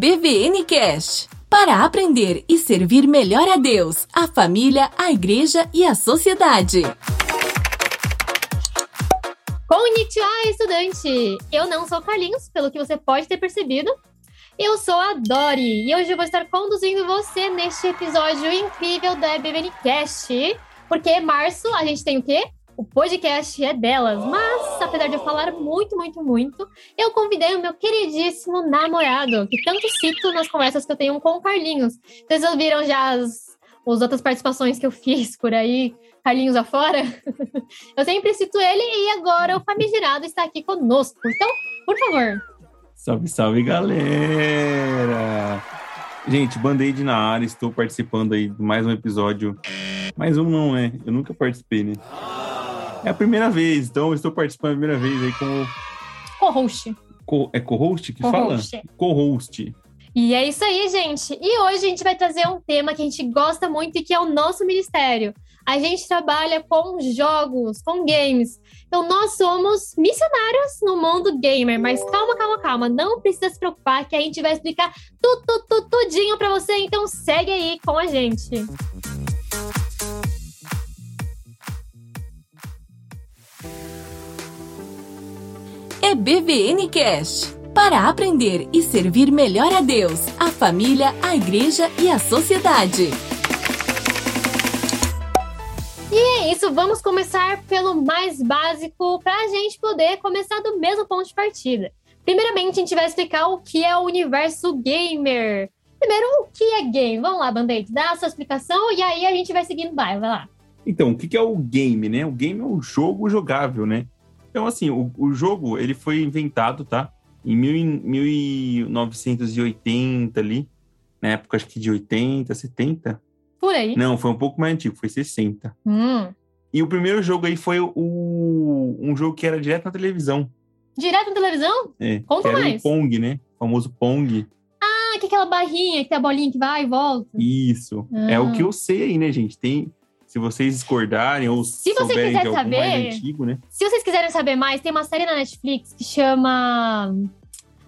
BVN Cast para aprender e servir melhor a Deus, a família, a igreja e a sociedade. Konnichiwa, estudante! Eu não sou Carlinhos, pelo que você pode ter percebido. Eu sou a Dori e hoje eu vou estar conduzindo você neste episódio incrível da BVN Cast. Porque março a gente tem o quê? O podcast é delas. Mas, apesar de eu falar muito, muito, muito, eu convidei o meu queridíssimo namorado, que tanto cito nas conversas que eu tenho com o Carlinhos. Vocês ouviram já as, as outras participações que eu fiz por aí, Carlinhos afora? eu sempre cito ele e agora o famigerado está aqui conosco. Então, por favor. Salve, salve, galera! Gente, Band-Aid na área, estou participando aí de mais um episódio. Mais um não, né? Eu nunca participei, né? É a primeira vez, então estou participando a primeira vez aí como. Co-host. Co é co-host que co fala? Co-host. E é isso aí, gente. E hoje a gente vai trazer um tema que a gente gosta muito e que é o nosso ministério. A gente trabalha com jogos, com games. Então, nós somos missionários no mundo gamer. Mas calma, calma, calma. Não precisa se preocupar que a gente vai explicar tudo, tudo, tudo tudinho pra você. Então, segue aí com a gente. É BVN Cast para aprender e servir melhor a Deus, a família, a igreja e a sociedade. E é isso, vamos começar pelo mais básico para a gente poder começar do mesmo ponto de partida. Primeiramente, a gente vai explicar o que é o universo gamer. Primeiro, o que é game? Vamos lá, Band-Aid, dá a sua explicação e aí a gente vai seguindo o vai lá. Então, o que é o game, né? O game é um jogo jogável, né? Então, assim, o, o jogo, ele foi inventado, tá? Em mil, 1980 ali, na época acho que de 80, 70. Por aí. Não, foi um pouco mais antigo, foi 60. Hum. E o primeiro jogo aí foi o, um jogo que era direto na televisão. Direto na televisão? É. Conta mais. O Pong, né? O famoso Pong. Ah, que é aquela barrinha, que tem a bolinha que vai e volta. Isso. Ah. É o que eu sei aí, né, gente? Tem, se vocês discordarem ou se você quiser de saber, mais antigo, né? Se vocês quiserem saber mais, tem uma série na Netflix que chama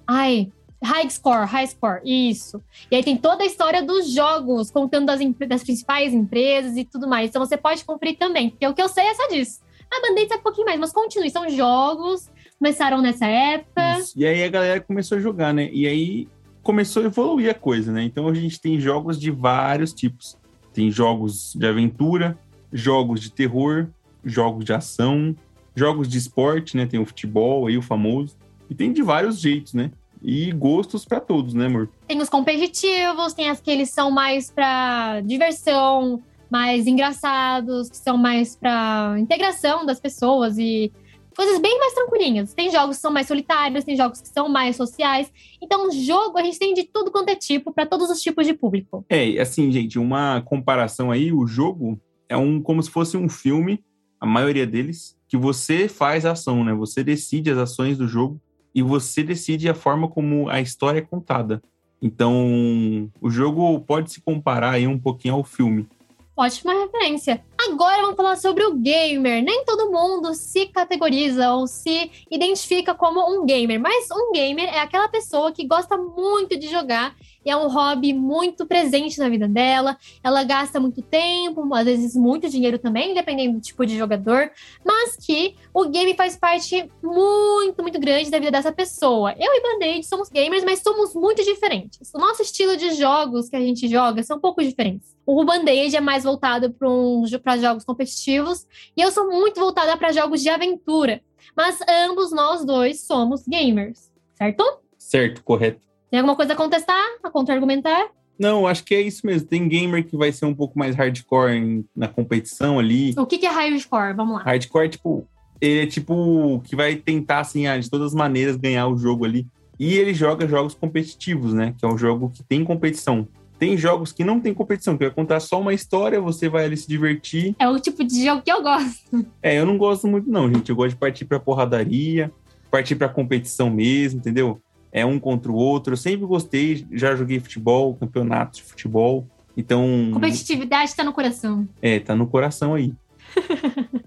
Ai, High Score, High Score, isso. E aí tem toda a história dos jogos, contando das, das principais empresas e tudo mais. Então você pode conferir também, porque o que eu sei é só disso. A Band-Aid sabe um pouquinho mais, mas continue. São jogos, começaram nessa época. Isso. E aí a galera começou a jogar, né? E aí começou a evoluir a coisa, né? Então a gente tem jogos de vários tipos. Tem jogos de aventura, jogos de terror, jogos de ação, jogos de esporte, né? Tem o futebol aí, o famoso. E tem de vários jeitos, né? E gostos para todos, né, amor? Tem os competitivos, tem aqueles que são mais para diversão, mais engraçados, que são mais para integração das pessoas e coisas bem mais tranquilinhas. Tem jogos que são mais solitários, tem jogos que são mais sociais. Então, jogo a gente tem de tudo quanto é tipo, para todos os tipos de público. É, assim, gente, uma comparação aí, o jogo é um como se fosse um filme, a maioria deles, que você faz a ação, né? Você decide as ações do jogo e você decide a forma como a história é contada. Então, o jogo pode se comparar aí um pouquinho ao filme. Ótima referência. Agora vamos falar sobre o gamer. Nem todo mundo se categoriza ou se identifica como um gamer, mas um gamer é aquela pessoa que gosta muito de jogar e é um hobby muito presente na vida dela. Ela gasta muito tempo, às vezes muito dinheiro também, dependendo do tipo de jogador, mas que o game faz parte muito, muito grande da vida dessa pessoa. Eu e Band-Aid somos gamers, mas somos muito diferentes. O nosso estilo de jogos que a gente joga são um pouco diferentes. O Band-Aid é mais voltado para um, jogos competitivos e eu sou muito voltada para jogos de aventura. Mas ambos nós dois somos gamers, certo? Certo, correto. Tem alguma coisa a contestar, a contra-argumentar? Não, acho que é isso mesmo. Tem gamer que vai ser um pouco mais hardcore em, na competição ali. O que, que é hardcore? Vamos lá. Hardcore é tipo ele é tipo que vai tentar, assim, ah, de todas as maneiras ganhar o jogo ali. E ele joga jogos competitivos, né? Que é um jogo que tem competição. Tem jogos que não tem competição, que vai contar só uma história, você vai ali se divertir. É o tipo de jogo que eu gosto. É, eu não gosto muito, não, gente. Eu gosto de partir pra porradaria, partir pra competição mesmo, entendeu? É um contra o outro. Eu sempre gostei, já joguei futebol, campeonatos de futebol. Então. Competitividade tá no coração. É, tá no coração aí.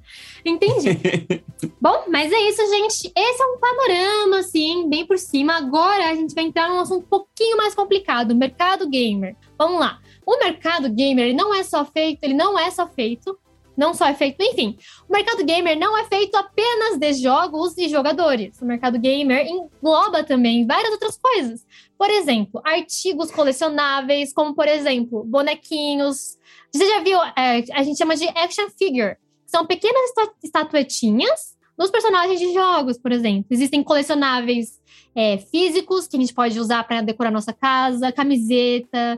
Entendi. Bom, mas é isso, gente. Esse é um panorama, assim, bem por cima. Agora a gente vai entrar num assunto um pouquinho mais complicado: mercado gamer. Vamos lá. O mercado gamer não é só feito, ele não é só feito não só é feito, enfim, o mercado gamer não é feito apenas de jogos e jogadores. O mercado gamer engloba também várias outras coisas. Por exemplo, artigos colecionáveis, como por exemplo, bonequinhos. Você já viu? É, a gente chama de action figure. São pequenas estatuetinhas dos personagens de jogos, por exemplo. Existem colecionáveis é, físicos que a gente pode usar para decorar nossa casa, camiseta,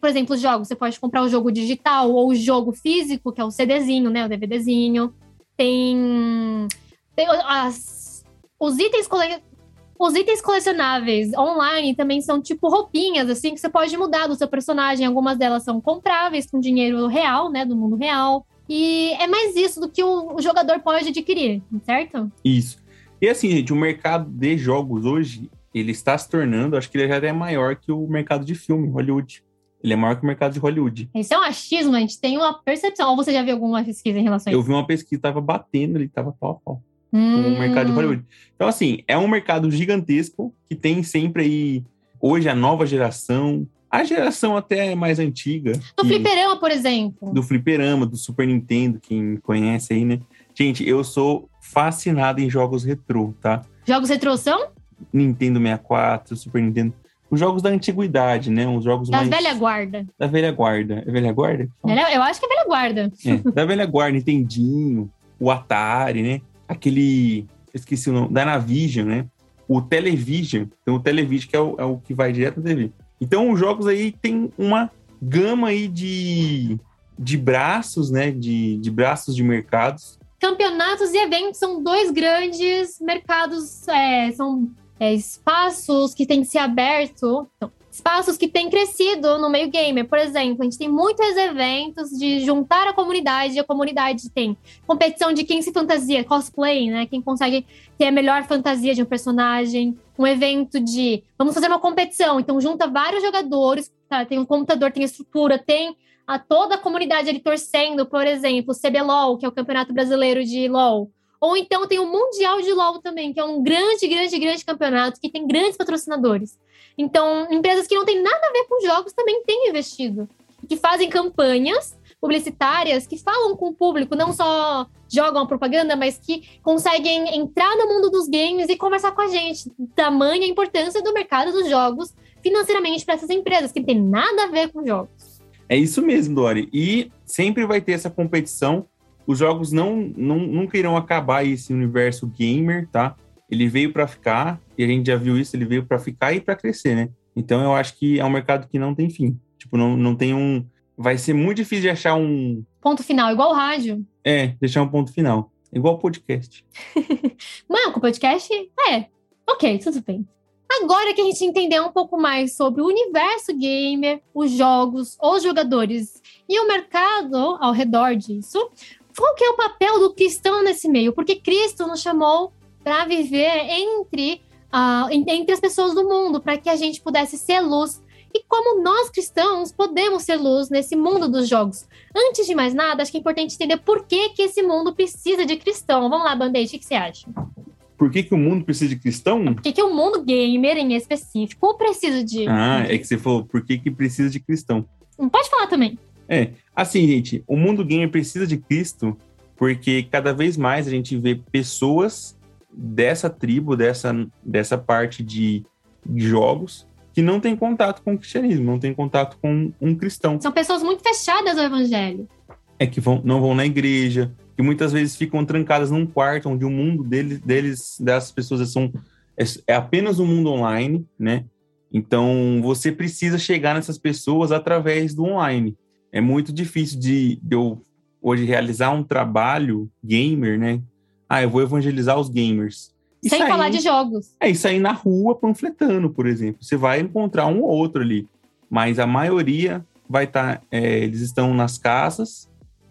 por exemplo, jogos, você pode comprar o jogo digital ou o jogo físico, que é o CDzinho, né? O DVDzinho. Tem, tem as, os itens cole, os itens colecionáveis online também são tipo roupinhas, assim, que você pode mudar do seu personagem. Algumas delas são compráveis com dinheiro real, né? Do mundo real. E é mais isso do que o, o jogador pode adquirir, certo? Isso. E assim, gente, o mercado de jogos hoje, ele está se tornando, acho que ele já é maior que o mercado de filme, Hollywood. Ele é maior que o mercado de Hollywood. Isso é um achismo, a gente tem uma percepção. Ou você já viu alguma pesquisa em relação a isso? Eu vi uma pesquisa, tava batendo, ele tava pau a pau. Hum. Com o mercado de Hollywood. Então, assim, é um mercado gigantesco que tem sempre aí, hoje, a nova geração, a geração até mais antiga. Do que, fliperama, por exemplo. Do fliperama, do Super Nintendo, quem conhece aí, né? Gente, eu sou fascinado em jogos retrô, tá? Jogos retrô são? Nintendo 64, Super Nintendo os jogos da antiguidade, né? Os jogos da mais... velha guarda. Da velha guarda. É velha guarda? Eu acho que é velha guarda. É, da velha guarda, Nintendinho, o Atari, né? Aquele... Esqueci o nome. Da Navision, né? O Television. Então, o Television que é o, é o que vai direto na TV. Então, os jogos aí tem uma gama aí de, de braços, né? De, de braços de mercados. Campeonatos e eventos são dois grandes mercados, é, são é, espaços que têm se aberto, então, espaços que têm crescido no meio gamer. Por exemplo, a gente tem muitos eventos de juntar a comunidade, a comunidade tem competição de quem se fantasia, cosplay, né? Quem consegue ter a melhor fantasia de um personagem. Um evento de vamos fazer uma competição, então junta vários jogadores, tá? tem um computador, tem estrutura, tem a toda a comunidade ali torcendo, por exemplo, o CBLOL, que é o Campeonato Brasileiro de LOL ou então tem o Mundial de LoL também, que é um grande, grande, grande campeonato que tem grandes patrocinadores. Então, empresas que não têm nada a ver com jogos também têm investido, que fazem campanhas publicitárias que falam com o público, não só jogam a propaganda, mas que conseguem entrar no mundo dos games e conversar com a gente. Tamanha importância do mercado dos jogos financeiramente para essas empresas, que não tem nada a ver com jogos. É isso mesmo, Dori. E sempre vai ter essa competição os jogos não, não nunca irão acabar esse universo gamer, tá? Ele veio para ficar, e a gente já viu isso, ele veio para ficar e para crescer, né? Então eu acho que é um mercado que não tem fim. Tipo, não, não tem um. Vai ser muito difícil de achar um. Ponto final, igual o rádio. É, deixar um ponto final. Igual o podcast. Não, com o podcast? É. Ok, tudo bem. Agora que a gente entendeu um pouco mais sobre o universo gamer, os jogos, os jogadores e o mercado ao redor disso, qual que é o papel do cristão nesse meio? Porque Cristo nos chamou para viver entre, uh, entre as pessoas do mundo, para que a gente pudesse ser luz. E como nós cristãos podemos ser luz nesse mundo dos jogos? Antes de mais nada, acho que é importante entender por que, que esse mundo precisa de cristão. Vamos lá, Band-Aid, o que, você acha? Por que, que o mundo precisa de cristão? Por que, que o mundo gamer, em específico, precisa de... Ah, é que você falou, por que, que precisa de cristão? Pode falar também. É, assim, gente, o mundo gamer precisa de Cristo porque cada vez mais a gente vê pessoas dessa tribo, dessa, dessa parte de jogos, que não tem contato com o cristianismo, não tem contato com um cristão. São pessoas muito fechadas ao evangelho. É que vão, não vão na igreja, que muitas vezes ficam trancadas num quarto onde o mundo deles, deles dessas pessoas são, é, é apenas um mundo online, né? Então você precisa chegar nessas pessoas através do online é muito difícil de, de eu hoje realizar um trabalho gamer, né? Ah, eu vou evangelizar os gamers. E Sem sair- falar de jogos. É, e sair na rua panfletando, por exemplo. Você vai encontrar um ou outro ali. Mas a maioria vai estar. eles estão nas casas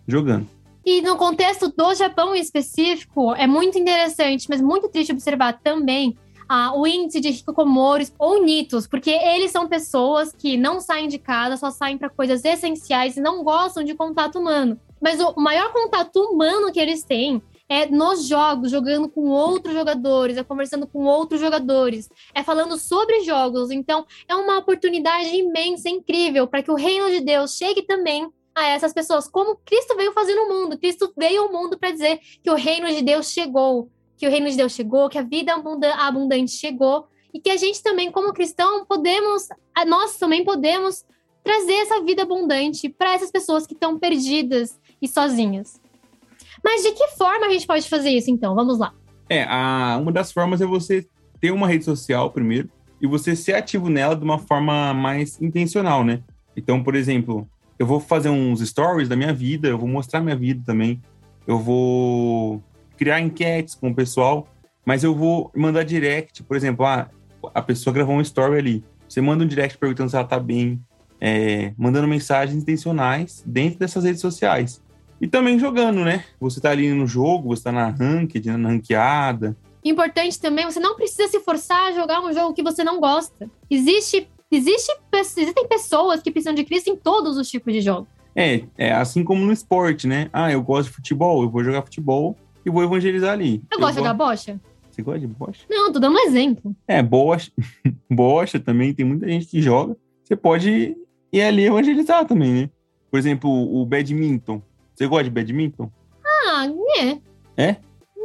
jogando. E no contexto do Japão em específico, é muito interessante, mas muito triste observar também ah, o índice de hikikomoris ou nitos, porque eles são pessoas que não saem de casa, só saem para coisas essenciais e não gostam de contato humano. Mas o maior contato humano que eles têm é nos jogos, jogando com outros jogadores, é conversando com outros jogadores, é falando sobre jogos. Então, é uma oportunidade imensa, incrível, para que o reino de Deus chegue também a essas pessoas, como Cristo veio fazer no mundo. Cristo veio ao mundo para dizer que o reino de Deus chegou, que o reino de Deus chegou, que a vida abunda- abundante chegou, e que a gente também, como cristão, podemos, nós também podemos trazer essa vida abundante para essas pessoas que estão perdidas e sozinhas. Mas de que forma a gente pode fazer isso, então? Vamos lá. É, a, uma das formas é você ter uma rede social primeiro e você ser ativo nela de uma forma mais intencional, né? Então, por exemplo, eu vou fazer uns stories da minha vida, eu vou mostrar minha vida também, eu vou criar enquetes com o pessoal, mas eu vou mandar direct, por exemplo, ah, a pessoa gravou um story ali, você manda um direct perguntando se ela tá bem, é, mandando mensagens intencionais dentro dessas redes sociais. E também jogando, né? Você tá ali no jogo, você tá na ranked, na ranqueada, Importante também, você não precisa se forçar a jogar um jogo que você não gosta. Existe, existe, existem pessoas que precisam de Cristo em todos os tipos de jogos. É, é assim como no esporte, né? Ah, eu gosto de futebol, eu vou jogar futebol e vou evangelizar ali. Eu, gosto de jogar bocha? Você gosta de bocha? Não, tô dando um exemplo. É, bocha, bocha também, tem muita gente que joga. Você pode ir ali evangelizar também, né? Por exemplo, o badminton. Você gosta de badminton? Ah, né? É?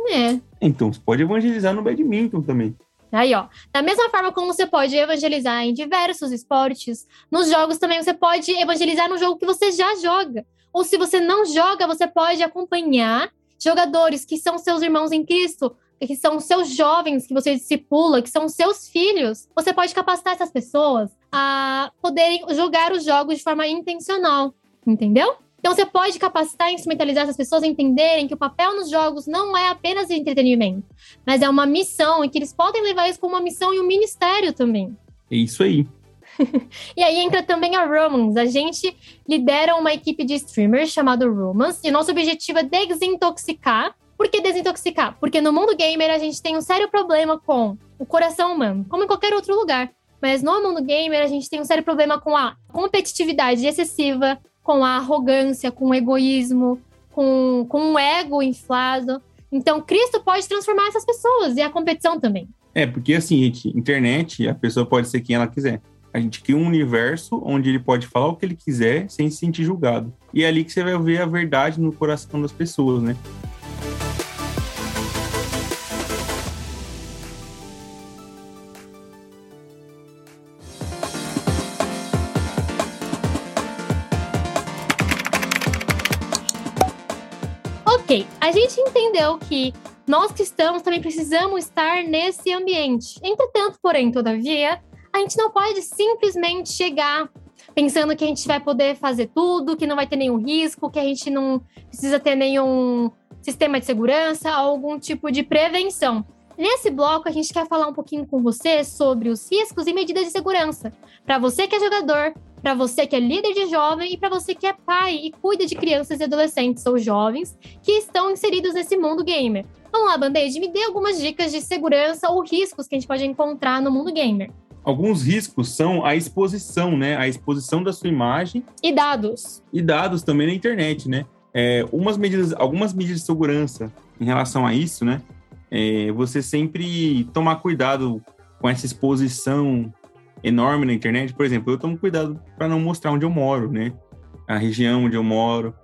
Né. Então, você pode evangelizar no badminton também. Aí, ó. Da mesma forma como você pode evangelizar em diversos esportes, nos jogos também você pode evangelizar no jogo que você já joga. Ou se você não joga, você pode acompanhar jogadores que são seus irmãos em Cristo, que são seus jovens que você discipula, que são seus filhos. Você pode capacitar essas pessoas a poderem jogar os jogos de forma intencional, entendeu? Então você pode capacitar e instrumentalizar essas pessoas a entenderem que o papel nos jogos não é apenas entretenimento, mas é uma missão e que eles podem levar isso como uma missão e um ministério também. É isso aí. E aí entra também a Romans. A gente lidera uma equipe de streamers chamada Romans e nosso objetivo é desintoxicar. Por que desintoxicar? Porque no mundo gamer a gente tem um sério problema com o coração humano, como em qualquer outro lugar. Mas no mundo gamer a gente tem um sério problema com a competitividade excessiva, com a arrogância, com o egoísmo, com, com o ego inflado. Então, Cristo pode transformar essas pessoas e a competição também. É, porque assim, gente, internet, a pessoa pode ser quem ela quiser. A gente cria um universo onde ele pode falar o que ele quiser sem se sentir julgado. E é ali que você vai ver a verdade no coração das pessoas, né? Ok, a gente entendeu que nós cristãos também precisamos estar nesse ambiente. Entretanto, porém, todavia, a gente não pode simplesmente chegar pensando que a gente vai poder fazer tudo, que não vai ter nenhum risco, que a gente não precisa ter nenhum sistema de segurança, algum tipo de prevenção. Nesse bloco, a gente quer falar um pouquinho com você sobre os riscos e medidas de segurança. Para você que é jogador, para você que é líder de jovem e para você que é pai e cuida de crianças e adolescentes ou jovens que estão inseridos nesse mundo gamer. Vamos lá, Band-Aid, me dê algumas dicas de segurança ou riscos que a gente pode encontrar no mundo gamer. Alguns riscos são a exposição, né? A exposição da sua imagem E dados. e dados também na internet, né? É, umas medidas, algumas medidas de segurança em relação a isso, né? É, você sempre tomar cuidado com essa exposição enorme na internet. Por exemplo, eu tomo cuidado para não mostrar onde eu moro, né? A região onde eu moro.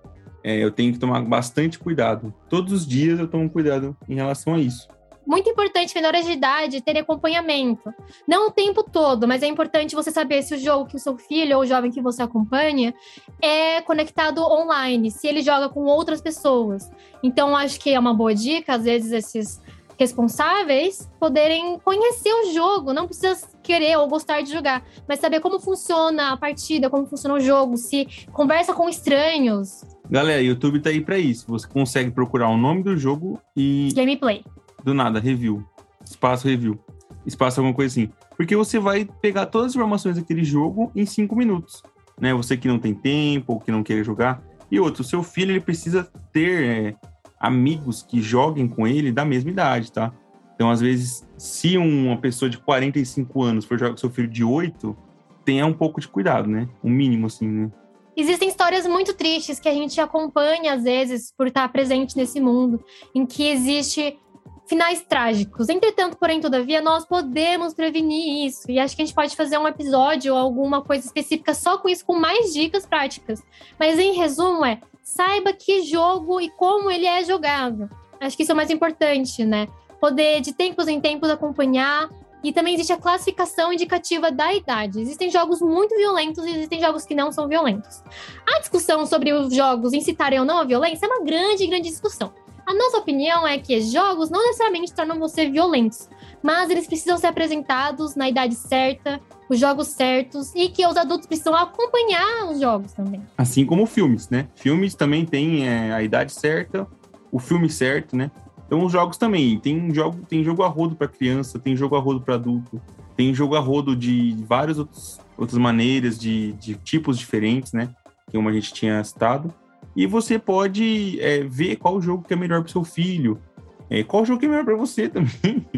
É, eu tenho que tomar bastante cuidado. Todos os dias eu tomo cuidado em relação a isso. Muito importante menores de idade terem acompanhamento. Não o tempo todo, mas é importante você saber se o jogo que o seu filho ou o jovem que você acompanha é conectado online, se ele joga com outras pessoas. Então, acho que é uma boa dica, às vezes, esses responsáveis poderem conhecer o jogo, não precisa querer ou gostar de jogar, mas saber como funciona a partida, como funciona o jogo, se conversa com estranhos, Galera, YouTube tá aí pra isso. Você consegue procurar o nome do jogo e Gameplay. Do nada, review. Espaço review. Espaço alguma coisa assim. Porque você vai pegar todas as informações daquele jogo em cinco minutos. Né? Você que não tem tempo ou que não quer jogar. E outro, seu filho ele precisa ter é, amigos que joguem com ele da mesma idade, tá? Então, às vezes, se uma pessoa de 45 anos for jogar com seu filho de 8, tenha um pouco de cuidado, né? O mínimo, assim, né? Existem histórias muito tristes que a gente acompanha, às vezes, por estar presente nesse mundo, em que existe finais trágicos. Entretanto, porém, todavia, nós podemos prevenir isso. E acho que a gente pode fazer um episódio ou alguma coisa específica só com isso, com mais dicas práticas. Mas, em resumo, é saiba que jogo e como ele é jogado. Acho que isso é o mais importante, né? Poder, de tempos em tempos, acompanhar e também existe a classificação indicativa da idade. Existem jogos muito violentos e existem jogos que não são violentos. A discussão sobre os jogos incitarem ou não a violência é uma grande, grande discussão. A nossa opinião é que jogos não necessariamente tornam você violentos, mas eles precisam ser apresentados na idade certa, os jogos certos, e que os adultos precisam acompanhar os jogos também. Assim como filmes, né? Filmes também têm é, a idade certa, o filme certo, né? Então os jogos também, tem jogo, tem jogo a rodo para criança, tem jogo a rodo para adulto, tem jogo a rodo de várias outras maneiras, de, de tipos diferentes, né? Como a gente tinha citado. E você pode é, ver qual jogo que é melhor para seu filho, é, qual jogo que é melhor para você também.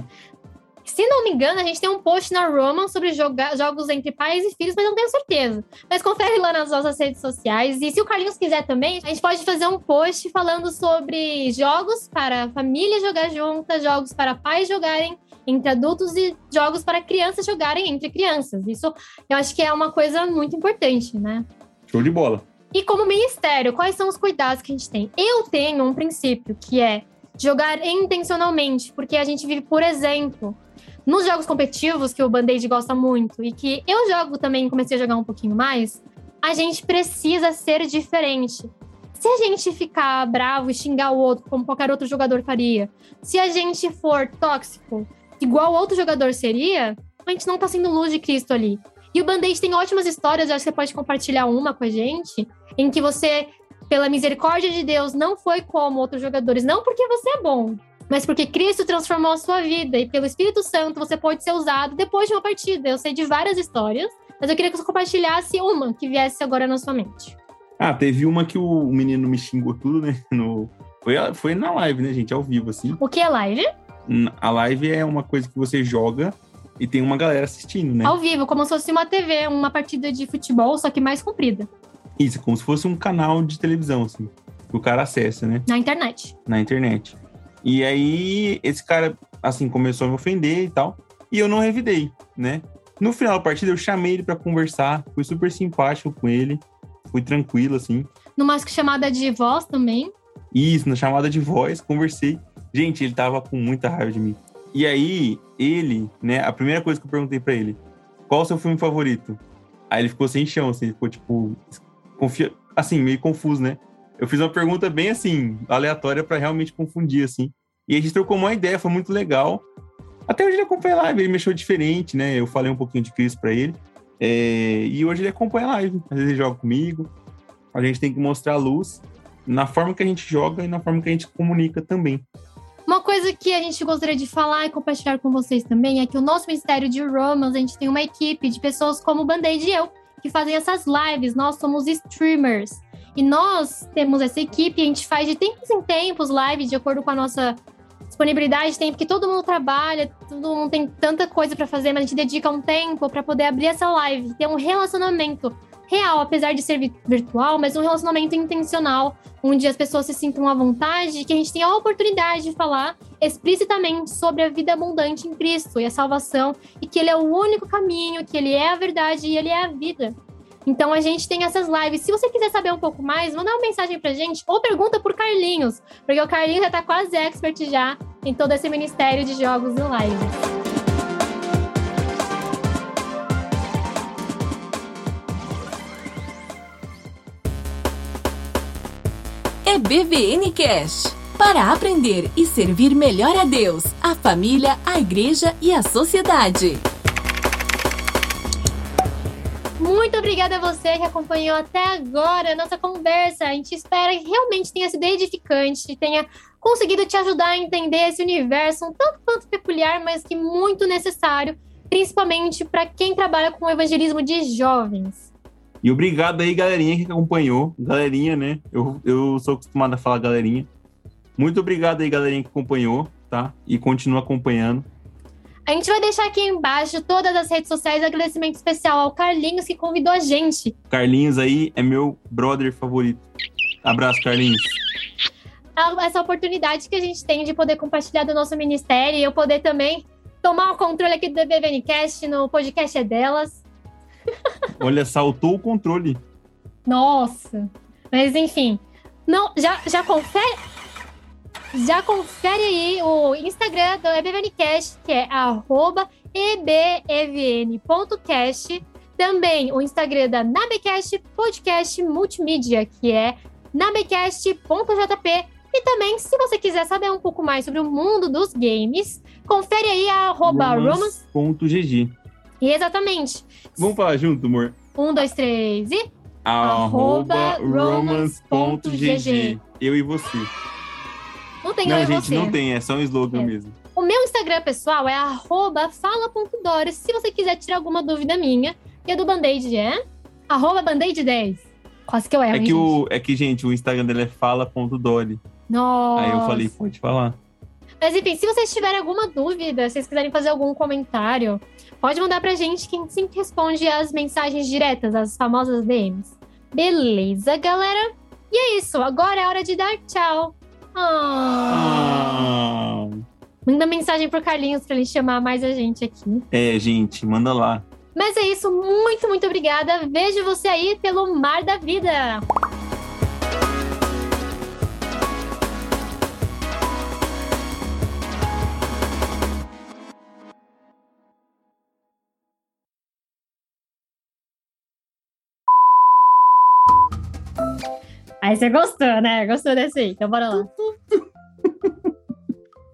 Se não me engano, a gente tem um post na Roman sobre jogar, jogos entre pais e filhos, mas não tenho certeza. Mas confere lá nas nossas redes sociais. E se o Carlinhos quiser também, a gente pode fazer um post falando sobre jogos para família jogar juntas, jogos para pais jogarem entre adultos e jogos para crianças jogarem entre crianças. Isso eu acho que é uma coisa muito importante, né? Show de bola. E como ministério, quais são os cuidados que a gente tem? Eu tenho um princípio que é jogar intencionalmente, porque a gente vive por exemplo. Nos jogos competitivos, que o Band-Aid gosta muito, e que eu jogo também, comecei a jogar um pouquinho mais, a gente precisa ser diferente. Se a gente ficar bravo e xingar o outro, como qualquer outro jogador faria, se a gente for tóxico, igual outro jogador seria, a gente não tá sendo luz de Cristo ali. E o Band-Aid tem ótimas histórias, acho que você pode compartilhar uma com a gente, em que você, pela misericórdia de Deus, não foi como outros jogadores, não porque você é bom, mas porque Cristo transformou a sua vida e pelo Espírito Santo você pode ser usado depois de uma partida. Eu sei de várias histórias, mas eu queria que você compartilhasse uma que viesse agora na sua mente. Ah, teve uma que o menino me xingou tudo, né? No... Foi, foi na live, né, gente? Ao vivo, assim. O que é live? A live é uma coisa que você joga e tem uma galera assistindo, né? Ao vivo, como se fosse uma TV, uma partida de futebol, só que mais comprida. Isso, como se fosse um canal de televisão, assim. Que o cara acessa, né? Na internet. Na internet. E aí, esse cara, assim, começou a me ofender e tal. E eu não revidei, né? No final da partida, eu chamei ele para conversar. Fui super simpático com ele. Fui tranquilo, assim. Numa chamada de voz também. Isso, na chamada de voz, conversei. Gente, ele tava com muita raiva de mim. E aí, ele, né, a primeira coisa que eu perguntei para ele, qual o seu filme favorito? Aí ele ficou sem chão, assim, ficou tipo, confia... assim, meio confuso, né? Eu fiz uma pergunta bem assim, aleatória para realmente confundir, assim. E a gente trocou uma ideia, foi muito legal. Até hoje ele acompanha live, ele mexeu diferente, né? Eu falei um pouquinho de Cristo para ele. É... E hoje ele acompanha live. Às vezes ele joga comigo. A gente tem que mostrar a luz na forma que a gente joga e na forma que a gente comunica também. Uma coisa que a gente gostaria de falar e compartilhar com vocês também é que o nosso Ministério de Romans, a gente tem uma equipe de pessoas como o Band-Aid e eu, que fazem essas lives. Nós somos streamers. E nós temos essa equipe, a gente faz de tempos em tempos lives de acordo com a nossa disponibilidade de tempo, que todo mundo trabalha, todo mundo tem tanta coisa para fazer, mas a gente dedica um tempo para poder abrir essa live, ter um relacionamento real, apesar de ser virtual, mas um relacionamento intencional, onde as pessoas se sintam à vontade, que a gente tenha a oportunidade de falar explicitamente sobre a vida abundante em Cristo e a salvação, e que Ele é o único caminho, que Ele é a verdade e Ele é a vida. Então a gente tem essas lives. Se você quiser saber um pouco mais, manda uma mensagem pra gente ou pergunta por Carlinhos, porque o Carlinhos já tá quase expert já em todo esse ministério de jogos e lives. É BVN Cash para aprender e servir melhor a Deus, a família, a igreja e a sociedade. Muito obrigada a você que acompanhou até agora a nossa conversa. A gente espera que realmente tenha sido edificante, tenha conseguido te ajudar a entender esse universo um tanto quanto peculiar, mas que muito necessário, principalmente para quem trabalha com o evangelismo de jovens. E obrigado aí, galerinha que acompanhou. Galerinha, né? Eu, eu sou acostumado a falar galerinha. Muito obrigado aí, galerinha que acompanhou, tá? E continua acompanhando. A gente vai deixar aqui embaixo todas as redes sociais. Agradecimento especial ao Carlinhos que convidou a gente. Carlinhos aí é meu brother favorito. Abraço, Carlinhos. Essa oportunidade que a gente tem de poder compartilhar do nosso ministério e eu poder também tomar o controle aqui do BBNcast no podcast é delas. Olha, saltou o controle. Nossa. Mas enfim, não, já, já confere, já confere aí o Instagram do EBVNcast, que é arroba ebevn.cast. Também o Instagram da Nabecast Podcast Multimídia, que é nabecast.jp. E também, se você quiser saber um pouco mais sobre o mundo dos games, confere aí a arroba romance... romance.gg. Exatamente. Vamos falar junto, amor? Um, dois, três e... Arroba romance.gg. Eu e você. Não tem Não, eu e gente, você. não tem. É só um slogan É. mesmo. O meu Instagram pessoal é arroba fala.doris. Se você quiser tirar alguma dúvida minha. E a do Band-Aid é arroba Band-Aid10. Quase que eu erro, É hein, que, gente? o, é que, gente, o Instagram dele é fala.dori. Nossa. Aí eu falei, pode falar. Mas enfim, se vocês tiverem alguma dúvida, se vocês quiserem fazer algum comentário, pode mandar pra gente que a gente sempre responde as mensagens diretas, as famosas DMs. Beleza, galera? E é isso. Agora é hora de dar tchau. Ah. Manda mensagem pro Carlinhos pra ele chamar mais a gente aqui. É, gente, manda lá. Mas é isso, muito, muito obrigada. Vejo você aí pelo Mar da Vida. Aí você gostou, né? Gostou desse aí. Então bora lá.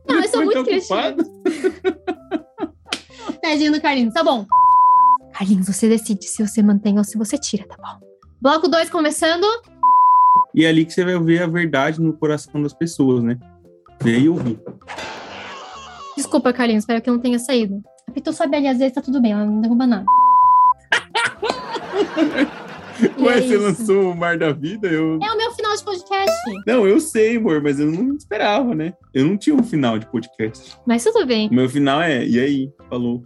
Não, eu sou muito criativa. Tadinho do Carlinhos, tá bom. Carlinhos, você decide se você mantém ou se você tira, tá bom? Bloco 2 começando. E é ali que você vai ver a verdade no coração das pessoas, né? Ver e ouvir. Desculpa, Carlinhos, espero que não tenha saído. A Pitu sobe ali, às vezes tá tudo bem, ela não derruba nada. Ué, é você lançou o Mar da Vida? Eu... É o meu final de podcast. Não, eu sei, amor, mas eu não esperava, né? Eu não tinha um final de podcast. Mas tudo bem. O meu final é, e aí? Falou.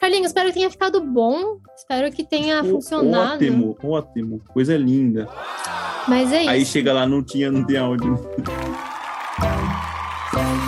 Carlinhos, espero que tenha ficado bom. Espero que tenha funcionado. Ótimo, ótimo. Coisa linda. Mas é isso. Aí chega lá, não tinha, não tem áudio.